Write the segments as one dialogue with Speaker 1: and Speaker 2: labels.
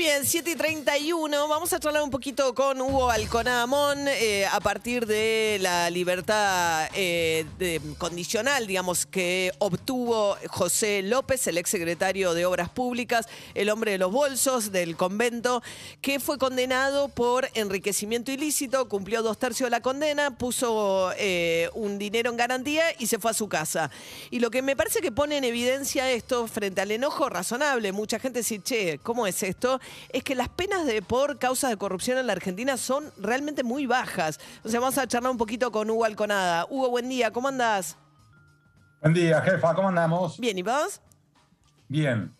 Speaker 1: Bien, 7 y 31. Vamos a charlar un poquito con Hugo Alconamón eh, a partir de la libertad eh, condicional, digamos, que obtuvo José López, el exsecretario de Obras Públicas, el hombre de los bolsos del convento, que fue condenado por enriquecimiento ilícito, cumplió dos tercios de la condena, puso eh, un dinero en garantía y se fue a su casa. Y lo que me parece que pone en evidencia esto frente al enojo razonable, mucha gente dice, che, ¿cómo es esto? Es que las penas de por causas de corrupción en la Argentina son realmente muy bajas. O sea, vamos a charlar un poquito con Hugo Alconada. Hugo, buen día, ¿cómo andás?
Speaker 2: Buen día, jefa, ¿cómo andamos?
Speaker 1: Bien, ¿y vos?
Speaker 2: Bien.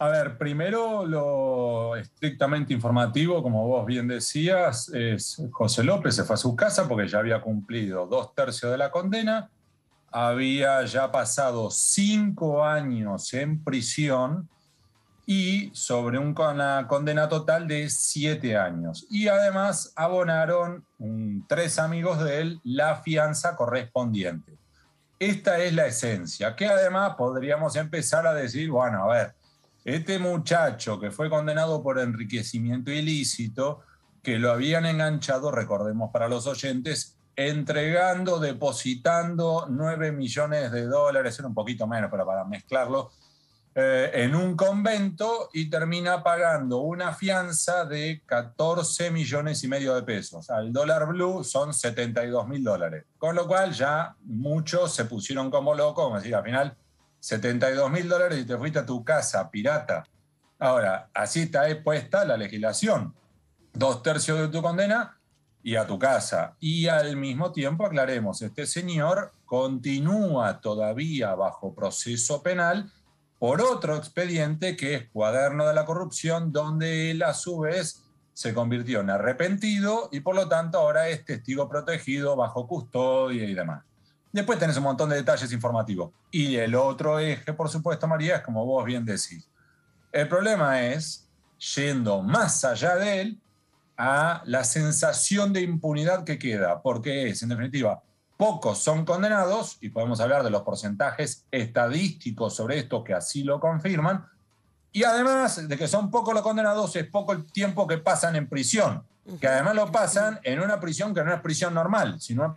Speaker 2: A ver, primero lo estrictamente informativo, como vos bien decías, es José López se fue a su casa porque ya había cumplido dos tercios de la condena, había ya pasado cinco años en prisión y sobre un- una condena total de siete años. Y además abonaron tres amigos de él la fianza correspondiente. Esta es la esencia, que además podríamos empezar a decir, bueno, a ver, este muchacho que fue condenado por enriquecimiento ilícito, que lo habían enganchado, recordemos para los oyentes, entregando, depositando 9 millones de dólares, era un poquito menos, pero para mezclarlo, eh, en un convento y termina pagando una fianza de 14 millones y medio de pesos. Al dólar blue son 72 mil dólares. Con lo cual ya muchos se pusieron como locos, como decir, al final 72 mil dólares y te fuiste a tu casa, pirata. Ahora, así está puesta la legislación. Dos tercios de tu condena y a tu casa. Y al mismo tiempo, aclaremos, este señor continúa todavía bajo proceso penal por otro expediente que es Cuaderno de la Corrupción, donde él a su vez se convirtió en arrepentido y por lo tanto ahora es testigo protegido bajo custodia y demás. Después tenés un montón de detalles informativos. Y el otro eje, por supuesto, María, es como vos bien decís. El problema es, yendo más allá de él, a la sensación de impunidad que queda, porque es, en definitiva, pocos son condenados, y podemos hablar de los porcentajes estadísticos sobre esto que así lo confirman, y además de que son pocos los condenados, es poco el tiempo que pasan en prisión, que además lo pasan en una prisión que no es prisión normal, sino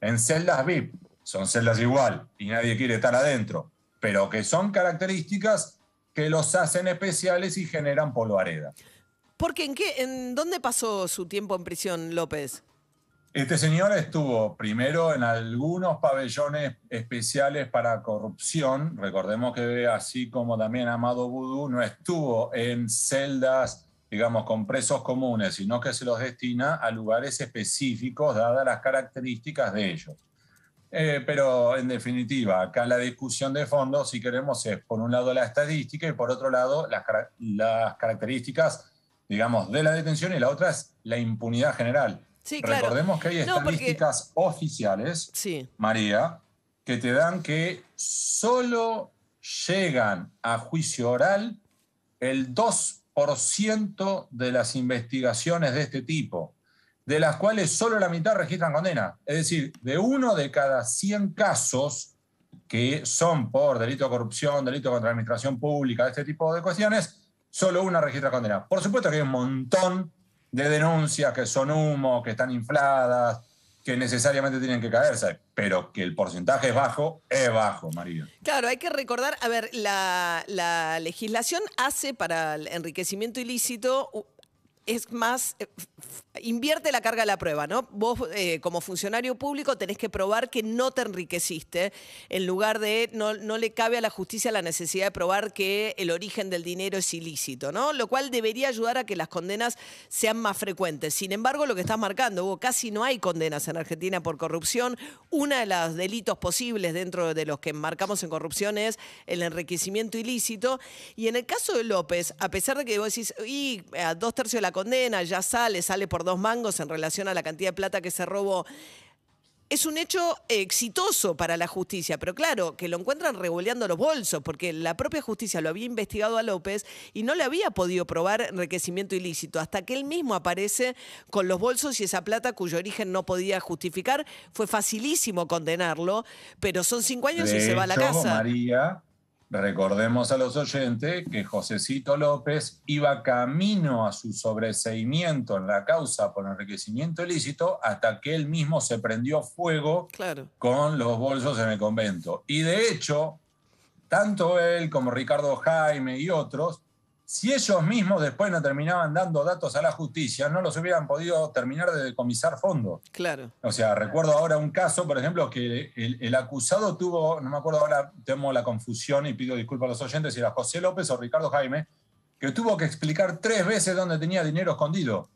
Speaker 2: en celdas VIP. Son celdas igual y nadie quiere estar adentro, pero que son características que los hacen especiales y generan polvareda.
Speaker 1: Porque en qué, en dónde pasó su tiempo en prisión, López?
Speaker 2: Este señor estuvo primero en algunos pabellones especiales para corrupción. Recordemos que así como también Amado Vudú no estuvo en celdas, digamos, con presos comunes, sino que se los destina a lugares específicos dadas las características de ellos. Eh, pero en definitiva, acá la discusión de fondo, si queremos, es por un lado la estadística y por otro lado las, las características, digamos, de la detención y la otra es la impunidad general.
Speaker 1: Sí, claro.
Speaker 2: Recordemos que hay
Speaker 1: No, porque-
Speaker 2: estadísticas oficiales,
Speaker 1: Sí.
Speaker 2: María, que te dan que solo llegan a juicio oral el 2% de las investigaciones de este tipo, de las cuales solo la mitad registran condena. Es decir, de uno de cada 100 casos que son por delito de corrupción, delito contra la administración pública, este tipo de cuestiones, solo una registra condena. Por supuesto que hay un montón de denuncias que son humo, que están infladas, que necesariamente tienen que caerse, pero que el porcentaje es bajo, es bajo, María.
Speaker 1: Claro, hay que recordar, a ver, la, la legislación hace para el enriquecimiento ilícito, es más, eh, invierte la carga de la prueba, ¿no? Vos eh, como funcionario público tenés que probar que no te enriqueciste, en lugar de, no, no le cabe a la justicia la necesidad de probar que el origen del dinero es ilícito, ¿no? Lo cual debería ayudar a que las condenas sean más frecuentes. Sin embargo, lo que estás marcando, Hugo, casi no hay condenas en Argentina por corrupción. Uno de los delitos posibles dentro de los que marcamos en corrupción es el enriquecimiento ilícito. Y en el caso de López, a pesar de que vos decís, y a dos tercios de la condena ya sale, sale por dos mangos en relación a la cantidad de plata que se robó. es un hecho exitoso para la justicia, pero claro, que lo encuentran revoleando los bolsos, porque la propia justicia lo había investigado a López y no le había podido probar enriquecimiento ilícito, hasta que él mismo aparece con los bolsos y esa plata cuyo origen no podía justificar. Fue facilísimo condenarlo, pero son cinco años y se va a la casa.
Speaker 2: María, Recordemos a los oyentes que Josecito López iba camino a su sobreseimiento en la causa por enriquecimiento ilícito hasta que él mismo se prendió fuego con los bolsos en el convento. Y de hecho, tanto él como Ricardo Jaime y otros si ellos mismos después no terminaban dando datos a la justicia, no los hubieran podido terminar de decomisar fondos.
Speaker 1: Claro.
Speaker 2: O sea, recuerdo ahora un caso, por ejemplo, que el, acusado tuvo, no me acuerdo ahora, tengo la confusión y pido disculpas a los oyentes, si era José López o Ricardo Jaime, que tuvo que explicar tres veces dónde tenía dinero escondido.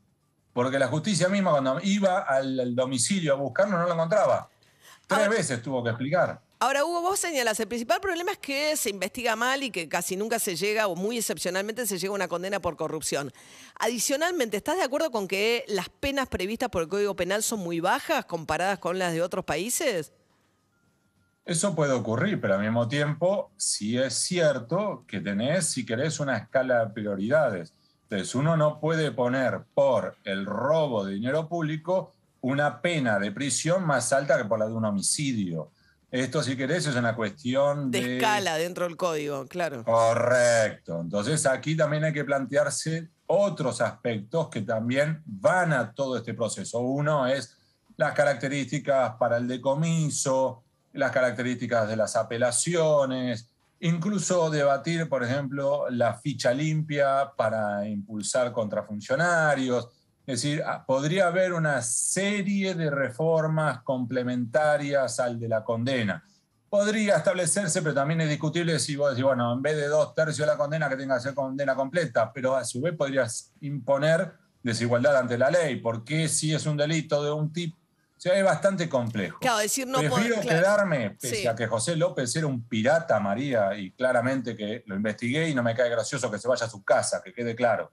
Speaker 2: Porque la justicia misma, cuando iba al, domicilio a buscarlo, no lo encontraba. Tres veces tuvo que explicar.
Speaker 1: Ahora, Hugo, vos señalas, el principal problema es que se investiga mal y que casi nunca se llega, o muy excepcionalmente se llega a una condena por corrupción. Adicionalmente, ¿estás de acuerdo con que las penas previstas por el Código Penal son muy bajas comparadas con las de otros países?
Speaker 2: Eso puede ocurrir, pero al mismo tiempo, sí es cierto que tenés, si querés, una escala de prioridades. Entonces, uno no puede poner por el robo de dinero público una pena de prisión más alta que por la de un homicidio. Esto, si querés, es una cuestión
Speaker 1: de... de... escala dentro del código, claro.
Speaker 2: Correcto. Entonces aquí también hay que plantearse otros aspectos que también van a todo este proceso. Uno es las características para el decomiso, las características de las apelaciones, incluso debatir, por ejemplo, la ficha limpia para impulsar contra funcionarios. Es decir, ah, podría haber una serie de reformas complementarias al de la condena. Podría establecerse, pero también es discutible si vos decís, bueno, en vez de dos tercios de la condena, que tenga que ser condena completa, pero a su vez podrías imponer desigualdad ante la ley. porque si es un delito de un tipo? O sea, es bastante complejo.
Speaker 1: Claro, decir no
Speaker 2: Prefiero quedarme, pese a que José López era un pirata, María, y claramente que lo investigué y no me cae gracioso que se vaya a su casa, que quede claro.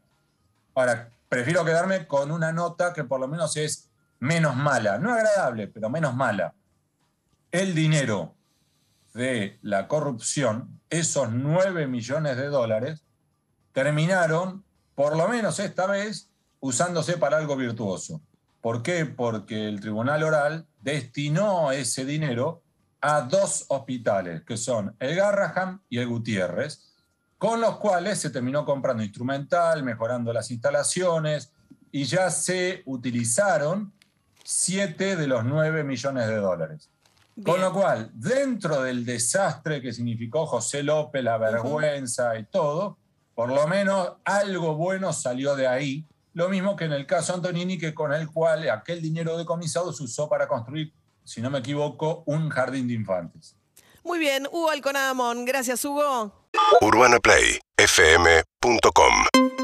Speaker 2: Ahora, prefiero quedarme con una nota que por lo menos es menos mala, no agradable, pero menos mala. El dinero de la corrupción, esos 9 millones de dólares, terminaron, por lo menos esta vez, usándose para algo virtuoso. ¿Por qué? Porque el Tribunal Oral destinó ese dinero a dos hospitales, que son el Garraham y el Gutiérrez, con los cuales se terminó comprando instrumental, mejorando las instalaciones y ya se utilizaron 7 de los 9 millones de dólares. Con lo cual, dentro del desastre que significó José López, la vergüenza y todo, por lo menos algo bueno salió de ahí. Lo mismo que en el caso Antonini, que con el cual aquel dinero decomisado se usó para construir, si no me equivoco, un jardín de infantes.
Speaker 1: Muy bien, Hugo Alconadamón. Gracias, Hugo.
Speaker 3: UrbanaPlayFM.com